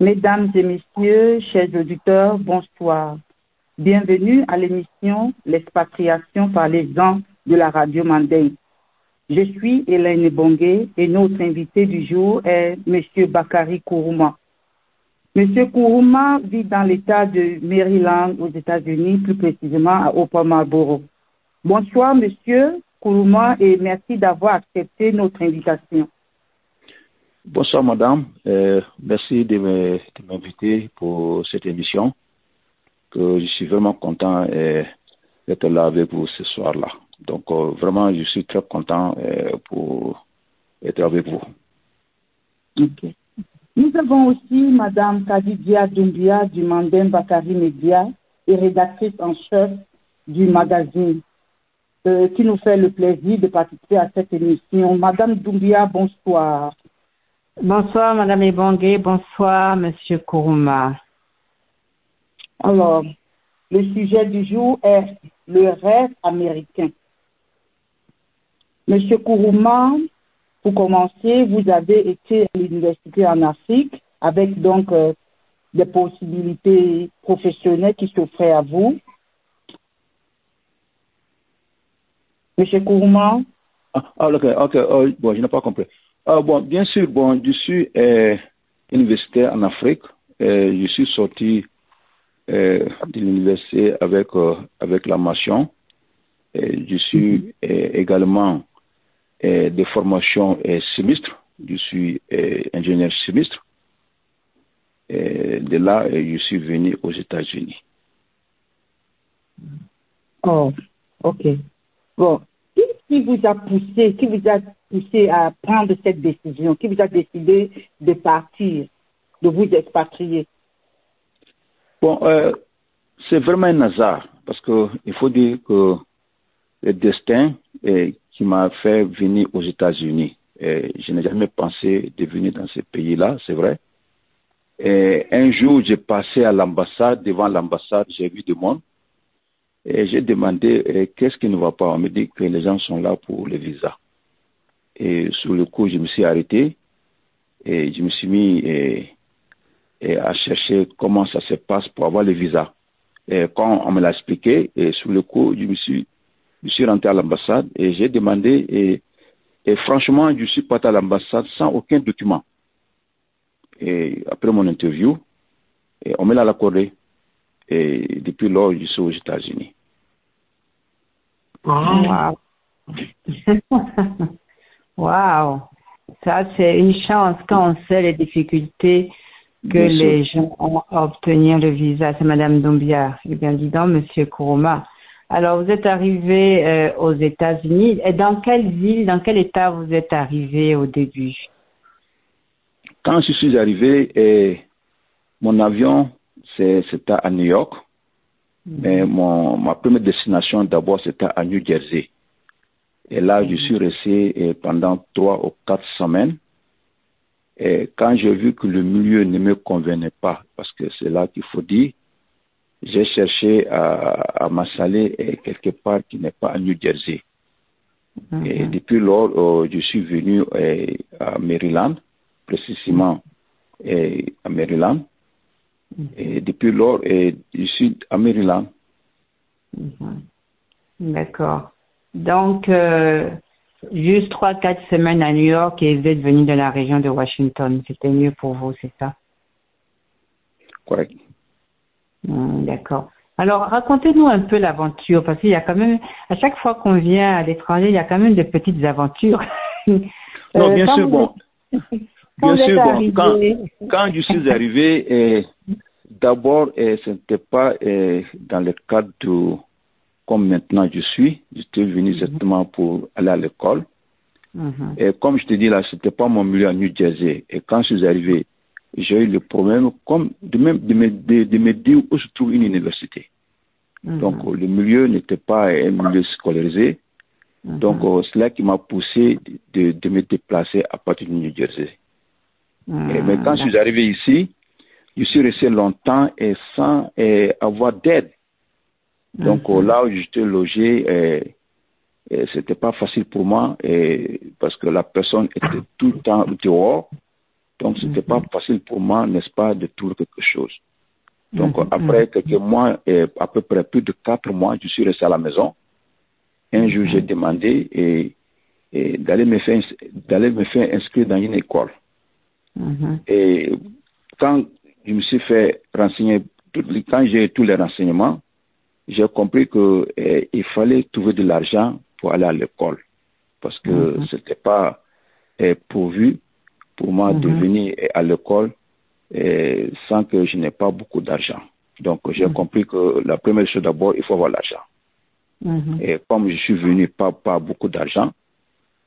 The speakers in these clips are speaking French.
Mesdames et messieurs, chers auditeurs, bonsoir. Bienvenue à l'émission L'expatriation par les gens de la radio Mandé. Je suis Hélène Bongué et notre invité du jour est M. Bakari Kourouma. M. Kourouma vit dans l'État de Maryland aux États-Unis, plus précisément à Upper Marlboro. Bonsoir, Monsieur Kourouma, et merci d'avoir accepté notre invitation. Bonsoir, madame. Euh, merci de m'inviter pour cette émission. Que je suis vraiment content euh, d'être là avec vous ce soir-là. Donc, euh, vraiment, je suis très content pour être avec vous. Nous avons aussi Madame Kadidia Doumbia du Mandem Bakari Media et rédactrice en chef du magazine qui nous fait le plaisir de participer à cette émission. Madame Doumbia, bonsoir. Bonsoir, Madame Ebongue. Bonsoir, Monsieur Kourouma. Alors, le sujet du jour est le rêve américain. Monsieur Kourouma, pour commencer, vous avez été à l'université en Afrique avec donc euh, des possibilités professionnelles qui s'offraient à vous. Monsieur Kourouma Ah, ah, ok, ok, oh, bon, je n'ai pas compris. Ah, bon, bien sûr, bon, je suis euh, universitaire en Afrique. Euh, je suis sorti euh, de l'université avec, avec la mention. Et je suis euh, également de formation semestre. Je suis ingénieur semestre. Et de là, je suis venu aux États-Unis. Oh, ok. Bon, qu'est-ce qui vous a poussé, qui vous a poussé à prendre cette décision, qui vous a décidé de partir, de vous expatrier Bon, euh, c'est vraiment un hasard parce que il faut dire que le destin euh, qui m'a fait venir aux États-Unis, euh, je n'ai jamais pensé de venir dans ce pays-là, c'est vrai. Un jour, j'ai passé à l'ambassade, devant l'ambassade, j'ai vu du monde. Et j'ai demandé qu'est-ce qui ne va pas? On me dit que les gens sont là pour le visa. Et sur le coup, je me suis arrêté et je me suis mis et à chercher comment ça se passe pour avoir le visa. Et quand on me l'a expliqué, et sur le coup, je me suis, je suis rentré à l'ambassade et j'ai demandé, et, et franchement, je suis parti à l'ambassade sans aucun document. Et après mon interview, et on me l'a accordé. Et depuis lors, je suis aux États-Unis. Wow. wow. Ça, c'est une chance quand on sait les difficultés que Bien sûr. les gens ont à obtenir le visa. C'est Madame Dombia. Eh bien, dis donc, Monsieur Kourouma. Alors, vous êtes arrivé euh, aux États-Unis. Et dans quelle ville, dans quel état vous êtes arrivé au début? Quand je suis arrivé, et mon avion, c'était à New York. Mais mon, ma première destination, d'abord, c'était à New Jersey. Et là, je suis resté eh, pendant trois ou quatre semaines. Et quand j'ai vu que le milieu ne me convenait pas, parce que c'est là qu'il faut dire, j'ai cherché à, à m'installer quelque part qui n'est pas à New Jersey. Et depuis lors, euh, je suis venu eh, à Maryland, précisément eh, à Maryland. Et depuis lors, je suis à Maryland. Mhm. D'accord. Donc, euh, juste trois, quatre semaines à New York et vous êtes venu de la région de Washington. C'était mieux pour vous, c'est ça? Correct. Hmm, D'accord. Alors, racontez-nous un peu l'aventure, parce qu'il y a quand même, à chaque fois qu'on vient à l'étranger, il y a quand même de petites aventures. Non, Euh, bien quand sûr, bon. Bien sûr, bon, quand, quand je suis arrivé, eh, d'abord, eh, ce n'était pas eh, dans le cadre de comme maintenant je suis. J'étais venu exactement pour aller à l'école. Mhm. Et comme je te dis là, c'était pas mon milieu à New Jersey. Et quand je suis arrivé, j'ai eu le problème comme de, même, de, me, de, de me dire où se trouve une université. Mhm. Donc, euh, le milieu n'était pas un milieu scolarisé. Mhm. Donc, euh, c'est là qui m'a poussé de, de me déplacer à partir de New Jersey. Mhm. Et- mais quand je suis arrivé ici, je suis resté longtemps et sans avoir d'aide. Donc Mhm. là où j'étais logé, eh, eh, c'était pas facile pour moi eh, parce que la personne était tout le temps dehors Donc, ce n'était pas facile pour moi, n'est-ce pas, de trouver quelque chose. Donc, après quelques mois, et à peu près plus de quatre mois, je suis resté à la maison. Un jour, j'ai demandé et, et d'aller me faire d'aller me faire inscrire dans une école. Et quand je me suis fait renseigner, quand j'ai tous les renseignements, j'ai compris que eh, il fallait trouver de l'argent pour aller à l'école parce que ce n'était pas eh, pourvu pour moi de venir eh, à l'école sans que je n'ai pas beaucoup d'argent. Donc j'ai compris que la première chose d'abord, il faut avoir l'argent. Et comme je suis venu pas pas beaucoup d'argent,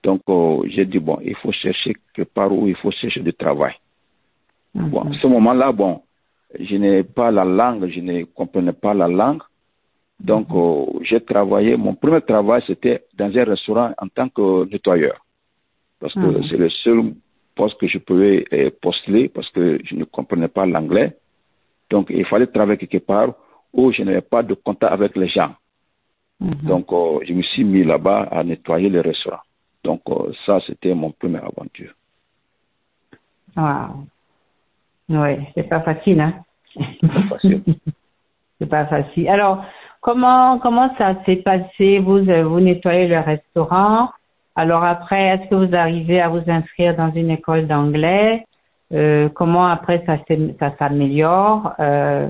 donc oh, j'ai dit bon, il faut chercher quelque part où il faut chercher du travail. Bon, à ce moment-là, bon, je n'ai pas la langue, je ne comprenais pas la langue. Donc, oh, j'ai travaillé, mon premier travail, c'était dans un restaurant en tant que nettoyeur. Parce que c'est le seul poste que je pouvais eh, postuler parce que je ne comprenais pas l'anglais. Donc, il fallait travailler quelque part où je n'avais pas de contact avec les gens. Donc, oh, je me suis mis là-bas à nettoyer le restaurant. Donc, ça, c'était mon première aventure. Wow. Oui, c'est pas facile, hein? Pas facile. c'est pas facile. Alors, comment comment ça s'est passé? Vous vous nettoyez le restaurant. Alors après, est-ce que vous arrivez à vous inscrire dans une école d'anglais? Euh, Comment après ça ça s'améliore? Euh,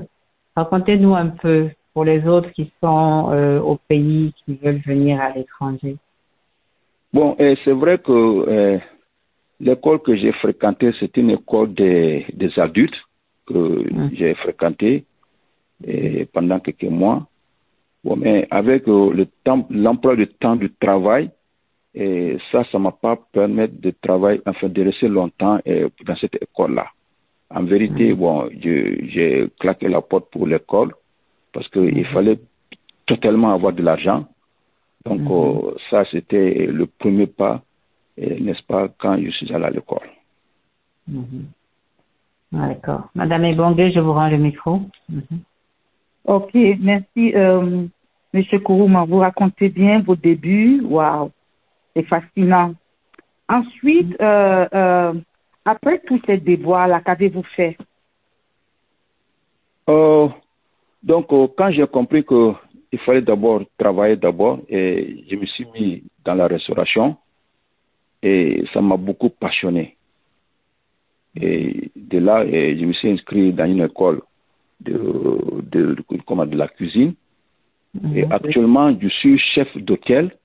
Racontez-nous un peu pour les autres qui sont euh, au pays, qui veulent venir à l'étranger. Bon, c'est vrai que l'école que j'ai fréquentée, c'est une école des, des adultes que j'ai fréquentée pendant quelques mois. Bon, mais avec le temps, l'emploi du temps du travail, et ça, ça m'a pas permis de travailler, enfin, de rester longtemps dans cette école-là. En vérité, bon, j'ai claqué la porte pour l'école parce qu'il fallait totalement avoir de l'argent. Donc, ça, c'était le premier pas n'est-ce pas, quand je suis allé à l'école. D'accord. Madame Ebongue, je vous rends le micro. Ok, merci. Euh, Monsieur Kourouma, vous racontez bien vos débuts. Waouh, c'est fascinant. Ensuite, euh, euh, après tous ces déboires-là, qu'avez-vous fait? Donc, quand j'ai compris qu'il fallait d'abord travailler d'abord, et je me suis mis dans la restauration et ça m'a beaucoup passionné. Et de là, je me suis inscrit dans une école de, de la cuisine. Et actuellement, je suis chef d'hôtel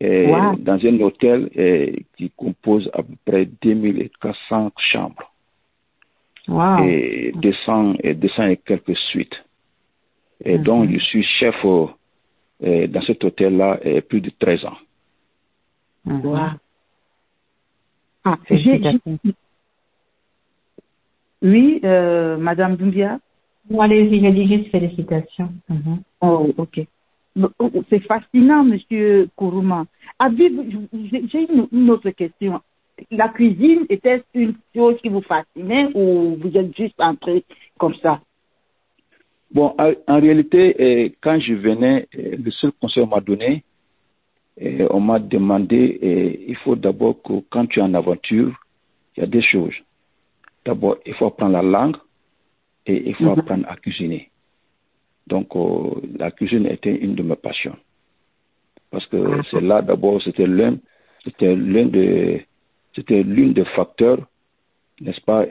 dans un hôtel qui compose à peu près 2400 chambres. Et 200 et, 200 et quelques suites. Et donc, je suis chef dans cet hôtel-là plus de 13 ans. Ah, Oui, euh, Madame Doumbia Allez-y, j'ai dit juste félicitations. Oh, ok. Oh, c'est fascinant, Monsieur Kourouma. J'ai une, autre question. La cuisine était une chose qui vous fascinait ou vous êtes juste entré comme ça? Bon, en réalité, quand je venais, le seul conseil qu'on m'a donné, et on m'a demandé, il faut d'abord que quand tu es en aventure, il y a des choses. D'abord, il faut apprendre la langue et il faut apprendre à cuisiner. Donc, la cuisine était une de mes passions. Parce que c'est là, d'abord, c'était l'un, c'était l'un des, c'était l'une des facteurs, n'est-ce pas,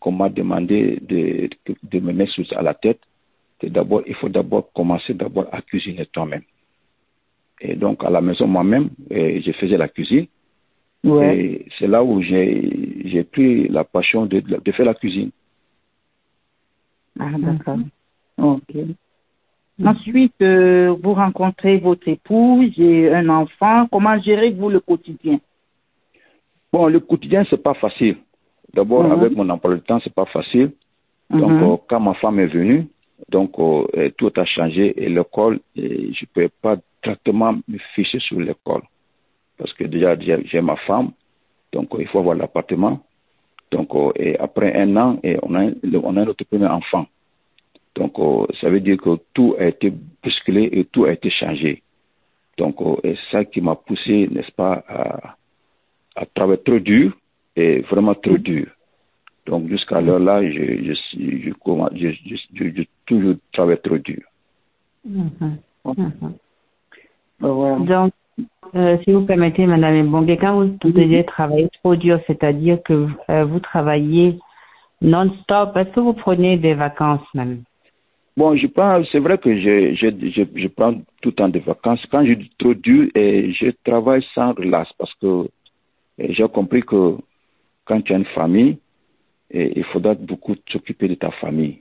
qu'on m'a demandé de, de, me mettre à la tête. d'abord, il faut d'abord commencer d'abord à cuisiner toi-même. Et donc, à la maison, moi-même, je faisais la cuisine. Et c'est là où j'ai pris la passion de, de, faire la cuisine. Ah, d'accord. Ok. Ensuite, euh, vous rencontrez votre épouse et un enfant. Comment gérez-vous le quotidien? Bon, le quotidien, c'est pas facile. D'abord, avec mon emploi de temps, c'est pas facile. Donc, euh, quand ma femme est venue, donc euh, tout a changé et l'école, je ne pouvais pas directement me ficher sur l'école. Parce que déjà, j'ai ma femme, donc il faut avoir l'appartement. Donc, et après un an, et on, a, on a notre premier enfant. Donc, ça veut dire que tout a été bousculé et tout a été changé. Donc, c'est ça qui m'a poussé, n'est-ce pas, à, à travailler trop dur et vraiment trop dur. Donc jusqu'à l'heure là, je, je, je, je, je, je, toujours travaille trop dur. Mhm. Mhm. Donc, euh, si vous permettez, Madame Mbongue, quand vous disiez travailler trop dur, c'est-à-dire que euh, vous travaillez non-stop, est-ce que vous prenez des vacances même Bon, je prends, c'est vrai que je, je, je, je, prends tout le temps des vacances. Quand je dis trop dur, et je travaille sans relâche parce que j'ai compris que quand tu as une famille, et il faudra beaucoup s'occuper de ta famille.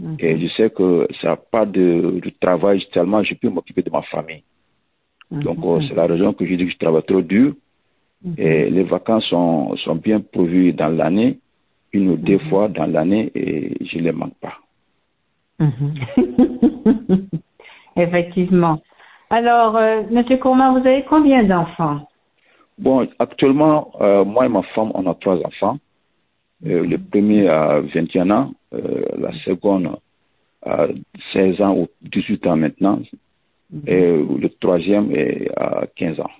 Mm -hmm. Et je sais que ça n'a pas de, de, travail tellement je peux m'occuper de ma famille. -hmm. Donc, euh, c'est la raison que je dis que je travaille trop dur. -hmm. Et les vacances sont, sont bien prévues dans l'année, une ou deux fois dans l'année, et je ne les manque pas. Effectivement. Alors, euh, Monsieur Courma, vous avez combien d'enfants? Bon, actuellement, euh, moi et ma femme, on a trois enfants. Euh, le premier a 21 ans, la seconde a 16 ans ou 18 ans maintenant, et le troisième est à 15 ans.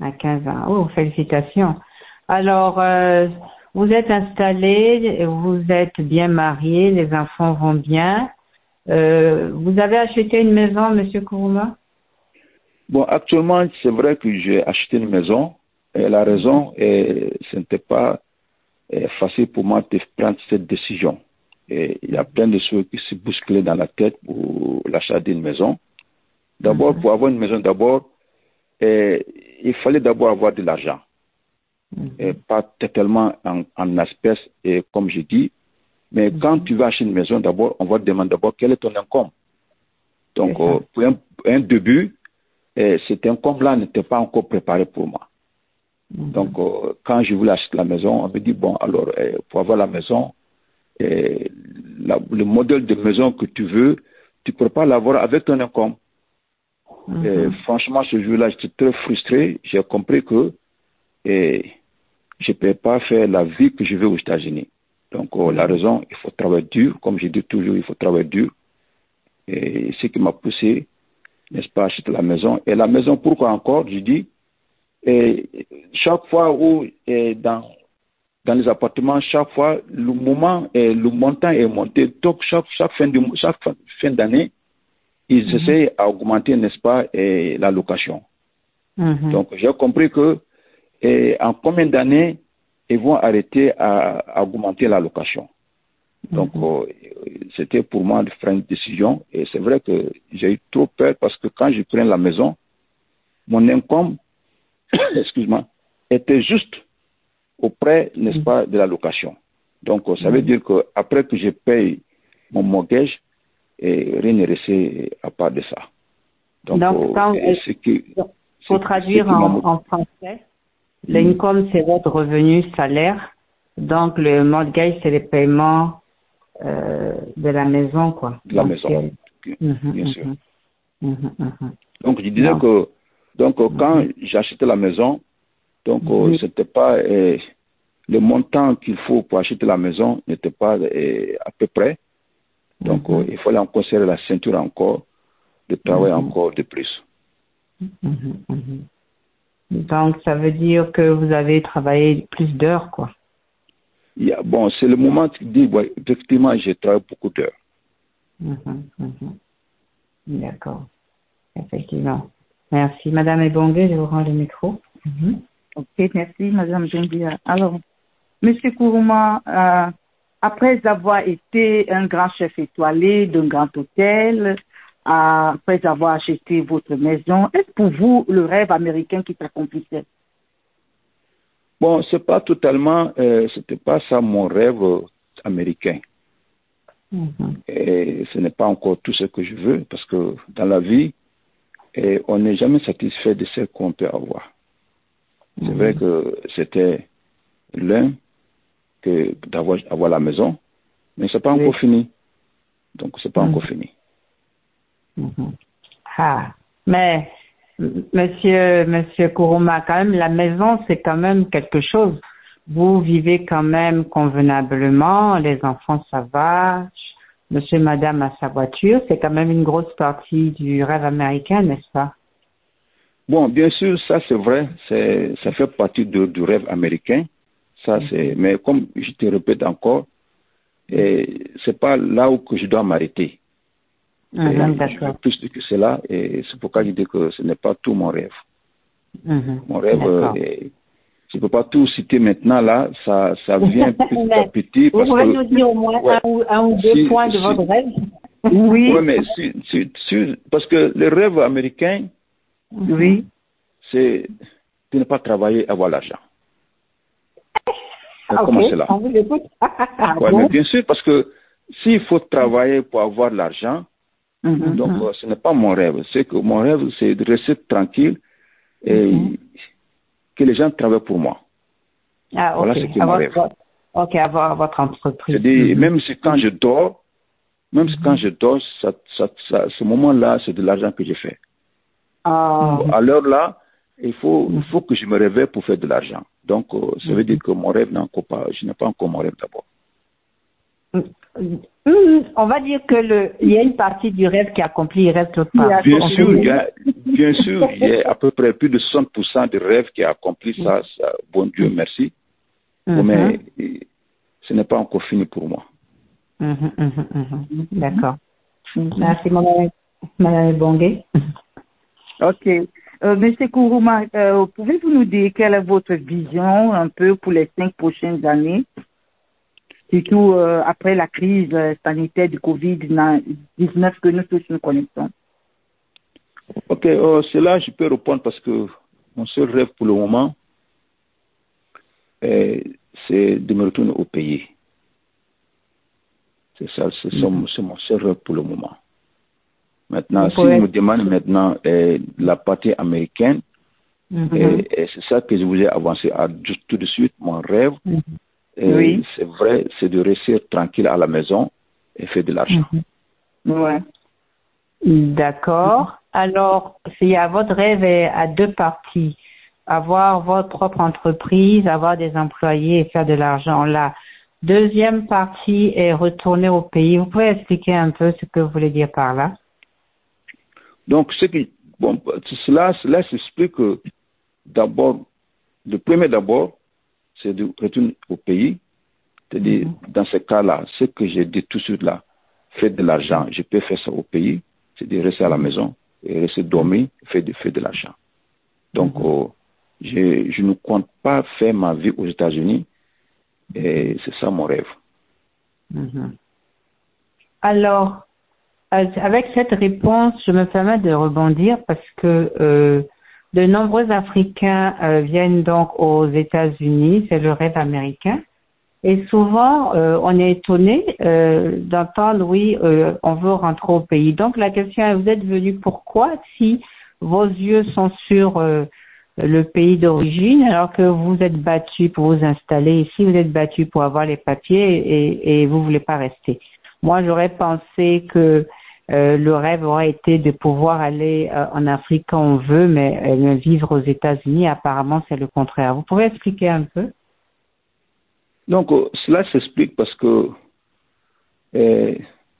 À 15 ans. Oh, félicitations. Alors, euh, vous êtes installé, vous êtes bien marié, les enfants vont bien. Euh, vous avez acheté une maison, Monsieur Kourouma? Bon, actuellement, c'est vrai que j'ai acheté une maison. Et la raison, est, ce n'était pas est facile pour moi de prendre cette décision. Et il y a plein de choses qui se bousculaient dans la tête pour l'achat d'une maison. D'abord, mm -hmm. pour avoir une maison, d'abord, il fallait d'abord avoir de l'argent. Mm -hmm. Et pas tellement en, en espèces, et comme je dis. Mais mm -hmm. quand tu vas acheter une maison, d'abord, on va te demander d'abord quel est ton income. Donc, euh, pour un, un début, cet income-là n'était pas encore préparé pour moi. Donc, euh, quand je voulais acheter la maison, on me dit, bon, alors, pour avoir la maison, la, le modèle de maison que tu veux, tu ne peux pas l'avoir avec ton income. Mm -hmm. franchement, ce jour-là, j'étais très frustré. J'ai compris que je ne peux pas faire la vie que je veux aux États-Unis. Donc, la raison, il faut travailler dur. Comme je dis toujours, il faut travailler dur. Et ce qui m'a poussé, n'est-ce pas, acheter la maison. Et la maison, pourquoi encore Je dis, et chaque fois où et dans, dans les appartements, chaque fois, le moment et le montant est monté. Donc, chaque, chaque fin chaque fin d'année, ils mm -hmm. essaient à augmenter, n'est-ce pas, la location. Mm -hmm. Donc, j'ai compris que en combien d'années ils vont arrêter à, à, augmenter la location. Donc, mm -hmm. euh, c'était pour moi de faire une décision. Et c'est vrai que j'ai eu trop peur parce que quand je prends la maison, mon income excuse-moi, était juste auprès, n'est-ce pas, de la location. Donc, ça veut dire que après que je paye mon mortgage, et rien n'est resté à part de ça. Donc, Donc quand, euh, ce qui, faut traduire en, en, français, l'income, c'est votre revenu salaire. Donc, le mortgage, c'est le paiement euh, de la maison, quoi. De la Donc, maison, bien, bien sûr. Donc, je disais que donc, mm -hmm. quand j'achetais la maison, donc mm -hmm. c'était pas euh, le montant qu'il faut pour acheter la maison n'était pas euh, à peu près. Donc, mm -hmm. il fallait encore serrer la ceinture encore, de travailler encore de plus. Donc, ça veut dire que vous avez travaillé plus d'heures, quoi. Yeah, bon, c'est le moment qui dit, ouais, effectivement, j'ai travaillé beaucoup d'heures. D'accord. Effectivement. Merci. Madame Ebongue, je vous rends le micro. Mm -hmm. Ok, merci, Madame Dumbia. Alors, Monsieur Kourouma, euh, après avoir été un grand chef étoilé d'un grand hôtel, après avoir acheté votre maison, est-ce pour vous le rêve américain qui s'accomplissait Bon, c'est pas totalement, euh, c'était pas ça mon rêve américain. Mm -hmm. Et ce n'est pas encore tout ce que je veux, parce que dans la vie, et on n'est jamais satisfait de ce qu'on peut avoir. C'est mmh. vrai que c'était l'un que d'avoir avoir la maison, mais c'est pas oui. encore fini. Donc c'est pas mmh. encore fini. Mmh. Ah, mais Monsieur Monsieur Kourouma, quand même la maison c'est quand même quelque chose. Vous vivez quand même convenablement, les enfants ça va, monsieur, madame à sa voiture, c'est quand même une grosse partie du rêve américain, n'est-ce pas? Bon, bien sûr, ça c'est vrai, ça fait partie de, du rêve américain. Ça, c'est, mais comme je te répète encore, et c'est pas là où que je dois m'arrêter. Mhm, D'accord. veux plus que cela et c'est pourquoi je dis que ce n'est pas tout mon rêve. Mhm. Mon rêve, euh, est- je ne peux pas tout citer maintenant là, ça, ça vient petit à petit. Vous Parce pouvez que, nous dire au moins ouais. un, ou, un ou deux Si- points de si- votre rêve Oui, mais si- parce que le rêve américain, oui. c'est de ne pas travailler, avoir l'argent. Ah, Comment ok, cela on vous écoute. Ah Ouais, bon? mais bien sûr, parce que s'il faut travailler pour avoir l'argent, Mhm. donc euh, ce n'est pas mon rêve. C'est que mon rêve, c'est de rester tranquille et Mhm. que les gens travaillent pour moi. Ah. Voilà ce qui avoir, m'arrive. votre- ok, avoir votre entreprise. C'est-à-dire, Mhm. même si quand je dors, même si quand je dors, ça, ça, ça- ce moment-là, c'est de l'argent que je fais. Ah, À l'heure là, il faut, il faut que je me réveille pour faire de l'argent. Donc, euh, ça veut dire que mon rêve n'est encore pas, je n'ai pas encore mon rêve d'abord. Hum, on va dire que le, il y a une partie du rêve qui est accomplie, il reste l'autre Il y a- part. Bien sûr, il y a, bien sûr, il y a à peu près plus de 60% de rêves qui a accompli ça, ça, bon Dieu merci. Mhm. Mais euh, ce n'est pas encore fini pour moi. Mhm, mhm, mhm. D'accord. Merci, madame, madame Bongué. ok. Euh, Monsieur Kourouma, euh, pouvez-vous nous dire quelle est votre vision un peu pour les cinq prochaines années, surtout euh, après la crise euh, sanitaire du Covid-19 que nous tous nous connaissons Ok, cela, je peux répondre parce que mon seul rêve pour le moment, c'est de me retourner au pays. C'est ça, c'est ça, c'est mon seul rêve pour le moment. Maintenant, si on me demande maintenant euh, la partie américaine, Mhm. et, et c'est ça que je vous ai avancé à, juste tout de suite, mon rêve, Mhm. et Oui. c'est vrai, c'est de rester tranquille à la maison et faire de l'argent. Ouais. D'accord. Alors, y a votre rêve est à deux parties. Avoir votre propre entreprise, avoir des employés et faire de l'argent. La deuxième partie est retourner au pays. Vous pouvez expliquer un peu ce que vous voulez dire par là? Donc, ce qui, bon, cela, cela s'explique que d'abord, le premier d'abord, c'est de retourner au pays. C'est-à-dire, dans ce cas-là, ce que j'ai dit tout de suite là, faire de l'argent, je peux faire ça au pays, c'est de rester à la maison et rester dormir, faire de, faire de l'argent. Donc, euh, je, je ne compte pas faire ma vie aux États-Unis et c'est ça mon rêve. Mhm. Alors, avec cette réponse, je me permets de rebondir parce que euh, de nombreux Africains euh, viennent donc aux États-Unis, c'est le rêve américain. Et souvent, euh, on est étonné euh, d'entendre, oui, euh, on veut rentrer au pays. Donc la question est, vous êtes venu pourquoi si vos yeux sont sur euh, le pays d'origine alors que vous êtes battu pour vous installer ici, vous êtes battu pour avoir les papiers et, et vous voulez pas rester? Moi, j'aurais pensé que euh, le rêve aurait été de pouvoir aller euh, en Afrique quand on veut, mais euh, vivre aux États-Unis, apparemment, c'est le contraire. Vous pouvez expliquer un peu? Donc, cela s'explique parce que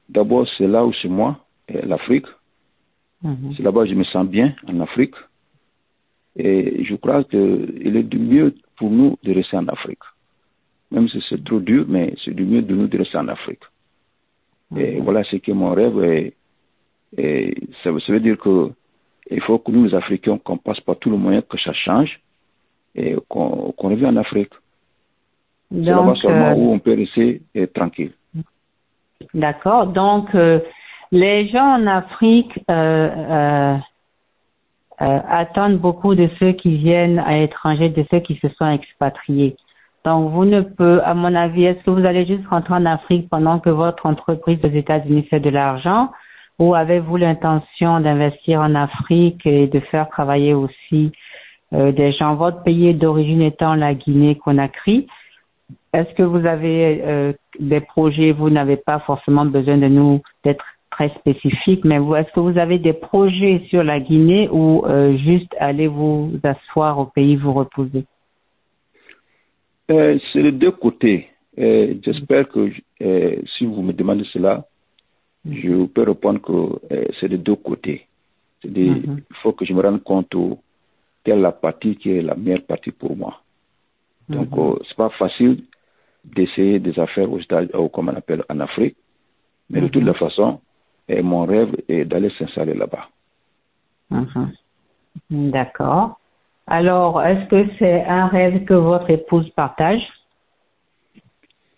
d'abord, c'est là où c'est moi, l'Afrique. Mhm. C'est là-bas que je me sens bien, en Afrique. Et je crois qu'il est du mieux pour nous de rester en Afrique. Même si c'est trop dur, mais c'est du mieux de nous de rester en Afrique. Et voilà ce qui est mon rêve. Et, et ça, veut dire que il faut que nous, les Africains, qu'on passe par tous les moyens que ça change et qu'on revienne en Afrique. C'est là-bas seulement euh, où on peut rester tranquille. D'accord. Donc, euh, les gens en Afrique euh, attendent beaucoup de ceux qui viennent à l'étranger, de ceux qui se sont expatriés. Donc, vous ne pouvez, à mon avis, est-ce que vous allez juste rentrer en Afrique pendant que votre entreprise aux États-Unis fait de l'argent? Ou avez-vous l'intention d'investir en Afrique et de faire travailler aussi euh, des gens, votre pays d'origine étant la Guinée-Conakry? Est-ce que vous avez euh, des projets, vous n'avez pas forcément besoin de nous d'être très spécifique, mais est-ce que vous avez des projets sur la Guinée ou euh, juste allez vous asseoir au pays, vous reposer Euh, c'est les deux côtés. Euh, J'espère que euh, si vous me demandez cela, je peux répondre que c'est les deux côtés. C'est-à-dire, Mhm. il faut que je me rende compte quelle est la partie qui est la meilleure partie pour moi. Donc, euh, c'est pas facile d'essayer des affaires aux États, ou comme on appelle en Afrique. Mais de toute façon, et mon rêve est d'aller s'installer là-bas. D'accord. Alors, est-ce que c'est un rêve que votre épouse partage?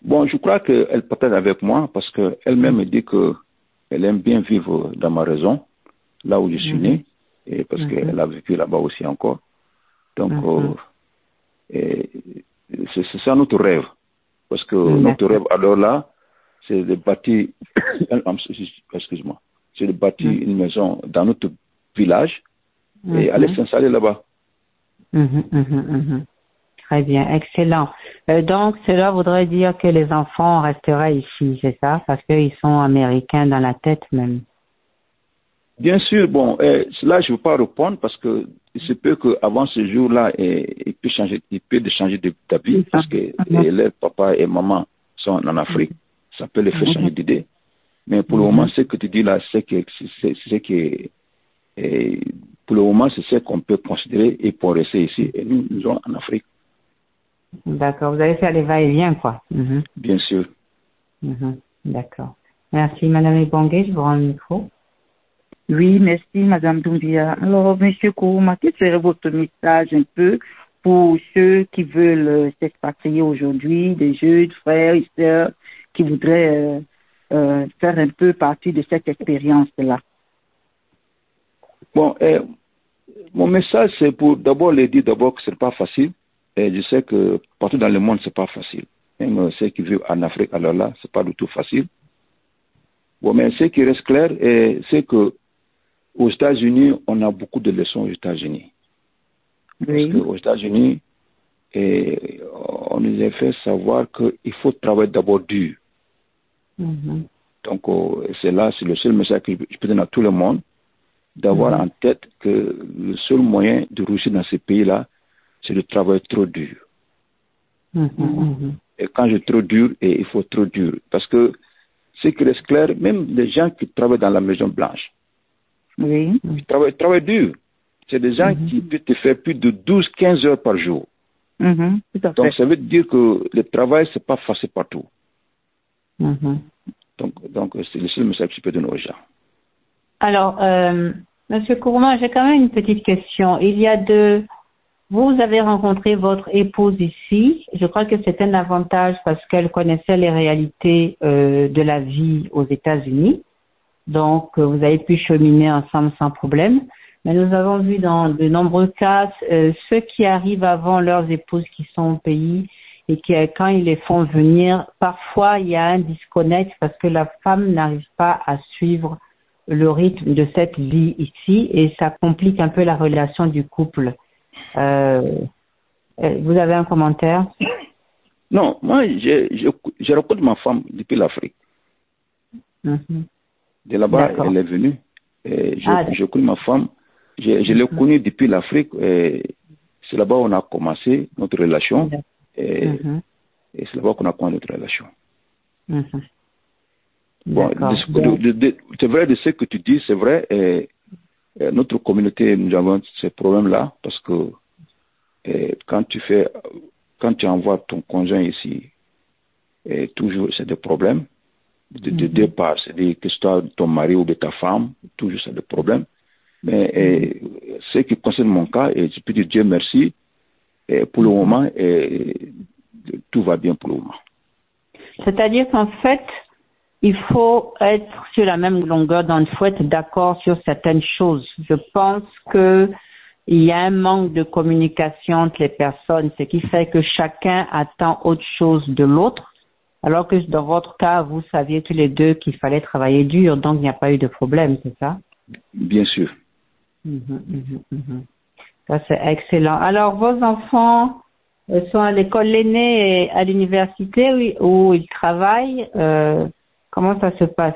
Bon, je crois qu'elle partage avec moi parce qu'elle-même me dit qu'elle aime bien vivre dans ma raison, là où je suis né, et parce qu'elle a vécu là-bas aussi encore. Donc, euh, c'est ça notre rêve. Parce que notre rêve, alors là, c'est de bâtir, excuse-moi, c'est de bâtir une maison dans notre village et aller s'installer là-bas. Très bien, excellent. Euh, donc, cela voudrait dire que les enfants resteraient ici, c'est ça? Parce qu'ils sont américains dans la tête même. Bien sûr, bon, euh, là, je ne veux pas répondre parce que il se peut qu'avant ce jour-là, il peut changer, il peut changer d'habit parce que leurs papa et maman sont en Afrique. Ça peut les faire changer d'idée. Mais pour le moment, ce que tu dis là, c'est que, c'est que, pour le moment, c'est ce qu'on peut considérer et pour rester ici. Et nous, nous sommes en Afrique. D'accord. Vous allez faire les va-et-vient, quoi. Mhm. Bien sûr. Mhm. D'accord. Merci, Madame Ebongue. Je vous rends le micro. Oui, merci, Madame Doumbia. Alors, Monsieur Kourouma, quel serait votre message un peu pour ceux qui veulent s'expatrier aujourd'hui, des jeunes frères et sœurs qui voudraient euh, euh, faire un peu partie de cette expérience-là? Bon, mon message, c'est pour d'abord les dire d'abord que ce n'est pas facile. Et je sais que partout dans le monde, ce n'est pas facile. Même ceux qui vivent en Afrique, alors là, ce n'est pas du tout facile. Bon, mais ce qui reste clair, c'est que aux États-Unis, on a beaucoup de leçons aux États-Unis. Parce qu'aux États-Unis, on nous a fait savoir qu'il faut travailler d'abord dur. Mm-hmm. Donc, oh, c'est là, c'est le seul message que je peux donner à tout le monde, d'avoir mm-hmm. en tête que le seul moyen de réussir dans ces pays-là, c'est de travailler trop dur. Mm-hmm. Et quand je trop dur, et il faut trop dur. Parce que ce qui reste clair, même les gens qui travaillent dans la Maison Blanche, oui. Ils travaillent, dur. C'est des gens qui peuvent te faire plus de 12, 15 heures par jour. Donc, ça veut dire que le travail, c'est pas facile partout. Donc, donc c'est le seul message que je peux donner aux gens. Alors, euh, Monsieur Kourouma, j'ai quand même une petite question. Il y a deux. Vous avez rencontré votre épouse ici. Je crois que c'est un avantage parce qu'elle connaissait les réalités euh, de la vie aux États-Unis. Donc, euh, vous avez pu cheminer ensemble sans problème. Mais nous avons vu dans de nombreux cas euh, ceux qui arrivent avant leurs épouses qui sont au pays et qui, quand ils les font venir, parfois il y a un disconnect parce que la femme n'arrive pas à suivre le rythme de cette vie ici et ça complique un peu la relation du couple. Euh, vous avez un commentaire? Non, moi, je, je, ma femme depuis l'Afrique. Mm-hmm. De là-bas, elle est venue. Et je, ah, je ma femme. Je, je l'ai mhm. connue depuis l'Afrique. C'est là-bas qu'on a commencé notre relation. Et, mhm. et c'est là-bas qu'on a commencé notre relation. Mhm. Bon, c'est vrai de ce que tu dis, c'est vrai. Et, notre communauté, nous avons ces problèmes-là parce que quand tu fais, quand tu envoies ton conjoint ici, et toujours c'est des problèmes de, de départ, c'est-à-dire que ce soit ton mari ou de ta femme, toujours c'est des problèmes. Mais et, ce qui concerne mon cas, et je peux dire Dieu merci, et pour le moment, et, tout va bien pour le moment. C'est-à-dire qu'en fait, il faut être sur la même longueur d'onde, il faut être d'accord sur certaines choses. Je pense que il y a un manque de communication entre les personnes, ce qui fait que chacun attend autre chose de l'autre alors que dans votre cas, vous saviez tous les deux qu'il fallait travailler dur, donc il n'y a pas eu de problème, c'est ça? Bien sûr. Mhm, mhm, mhm. Ça, c'est excellent. Alors, vos enfants euh, sont à l'école, l'aîné à l'université où il travaille. Euh, comment ça se passe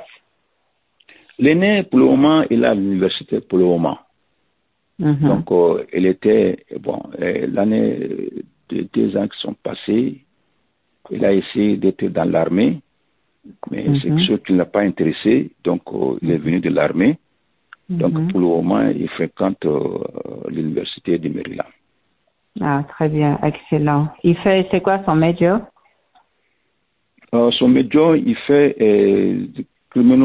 L'aîné, pour le moment, il est à l'université pour le moment. Donc, euh, il était, bon, l'année de deux ans qui sont passés, il a essayé d'être dans l'armée, mais c'est quelque chose qui ne l'a pas intéressé, donc euh, il est venu de l'armée. Donc pour le moment, il fréquente euh, l'université de Maryland. Ah, très bien, excellent. Il fait, c'est quoi son major? Euh, son major, il fait euh, criminal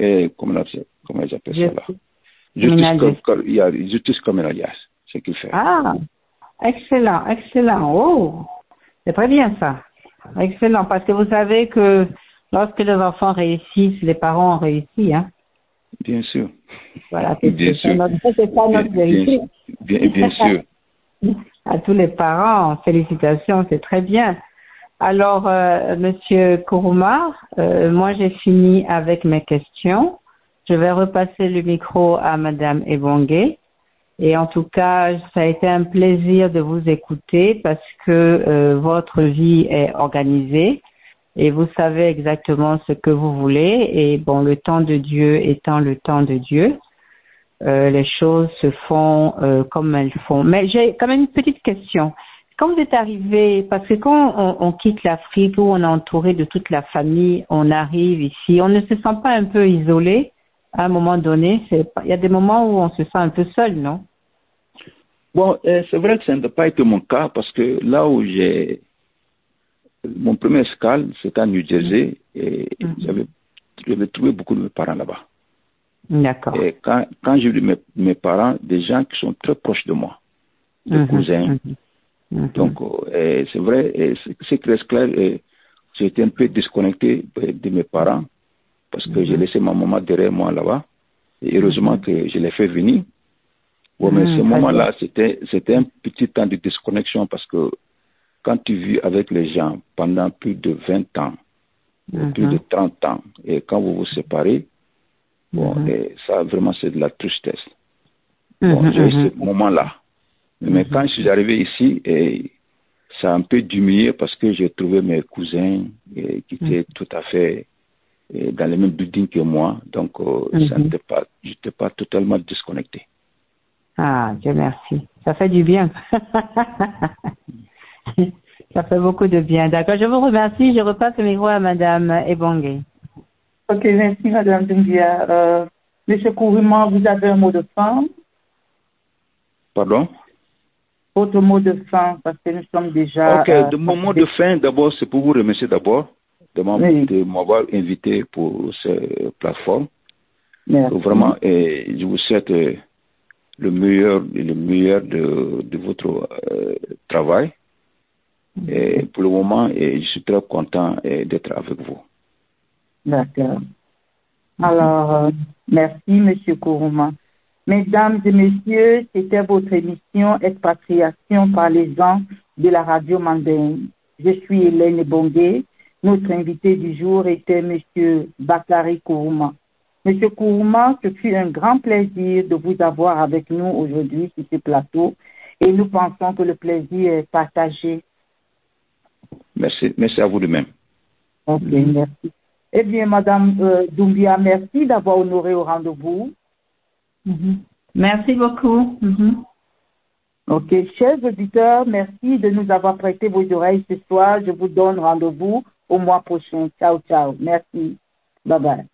euh, comment, appelle, comment ils appellent ça là? Justice, com, yeah, justice criminal, yes, c'est ce qu'il fait. Ah, excellent, excellent. Oh, c'est très bien ça. Excellent, parce que vous savez que lorsque les enfants réussissent, les parents ont réussi, hein? Bien sûr. Voilà, c'est bien sûr. Notre, c'est ça notre vérité. Bien, bien, bien sûr. à tous les parents, félicitations, c'est très bien. Alors, euh, Monsieur Kouroumar, euh, moi j'ai fini avec mes questions. Je vais repasser le micro à Madame Ebongue. Et en tout cas, ça a été un plaisir de vous écouter parce que euh, votre vie est organisée et vous savez exactement ce que vous voulez. Et bon, le temps de Dieu étant le temps de Dieu, euh, les choses se font euh, comme elles font. Mais j'ai quand même une petite question. Quand vous êtes arrivé, parce que quand on, on quitte l'Afrique où on est entouré de toute la famille, on arrive ici, on ne se sent pas un peu isolé à un moment donné. Il y a des moments où on se sent un peu seul, non? Bon, euh, c'est vrai que ça n'a pas été mon cas parce que là où j'ai mon premier escale, c'était à New Jersey et mm -hmm. j'avais trouvé beaucoup de mes parents là-bas. D'accord. Et quand, quand j'ai vu mes, mes, parents, des gens qui sont très proches de moi, des Mhm, cousins. Mhm, mhm. Donc, euh, c'est vrai, c'est clair, j'ai été un peu déconnecté euh, de mes parents parce que j'ai Mhm. laissé ma maman derrière moi là-bas. Et heureusement que je l'ai fait venir. Ouais, mais Mhm, ce moment-là, c'était, c'était un petit temps de déconnexion parce que quand tu vis avec les gens pendant plus de 20 ans, plus de Mhm, 30 ans, et quand vous vous séparez, bon, Mhm. et ça vraiment c'est de la tristesse. Bon, mhm, j'ai eu mhm. ce moment-là. Mais Mhm. quand je suis arrivé ici, et ça a un peu diminué parce que j'ai trouvé mes cousins et, qui étaient tout à fait et, dans le même building que moi. Donc, euh, ça Mhm. n'était pas, j'étais pas totalement déconnecté. Ah, Dieu merci. Ça fait du bien. Ça fait beaucoup de bien. D'accord. Je vous remercie. Je repasse le micro à Madame Ebongue. Ok, merci Madame Dumbia. Euh, Monsieur Kourima, vous avez un mot de fin? Pardon? Votre mot de fin, parce que nous sommes déjà... Ok, euh, de mon mot de fin, d'abord, c'est pour vous remercier d'abord de m'avoir Oui. invité pour cette plateforme. Merci. Vraiment, et je vous souhaite euh, le meilleur, le meilleur de, de votre euh, travail. Et pour le moment, et je suis très content d'être avec vous. D'accord. Alors, euh, merci, Monsieur Kourouma. Mesdames et messieurs, c'était votre émission Expatriation par les gens de la radio Mandaine. Je suis Hélène Bongué. Notre invité du jour était Monsieur Bakari Kourouma. Monsieur Kourouma, ce fut un grand plaisir de vous avoir avec nous aujourd'hui sur ce plateau et nous pensons que le plaisir est partagé. Merci, merci à vous de même. Ok, merci. Eh bien, Madame euh, Doumbia, merci d'avoir honoré au rendez-vous. Mhm. Merci beaucoup. Mhm. Ok, chers auditeurs, merci de nous avoir prêté vos oreilles ce soir. Je vous donne rendez-vous au mois prochain. Ciao, ciao. Merci. Bye bye.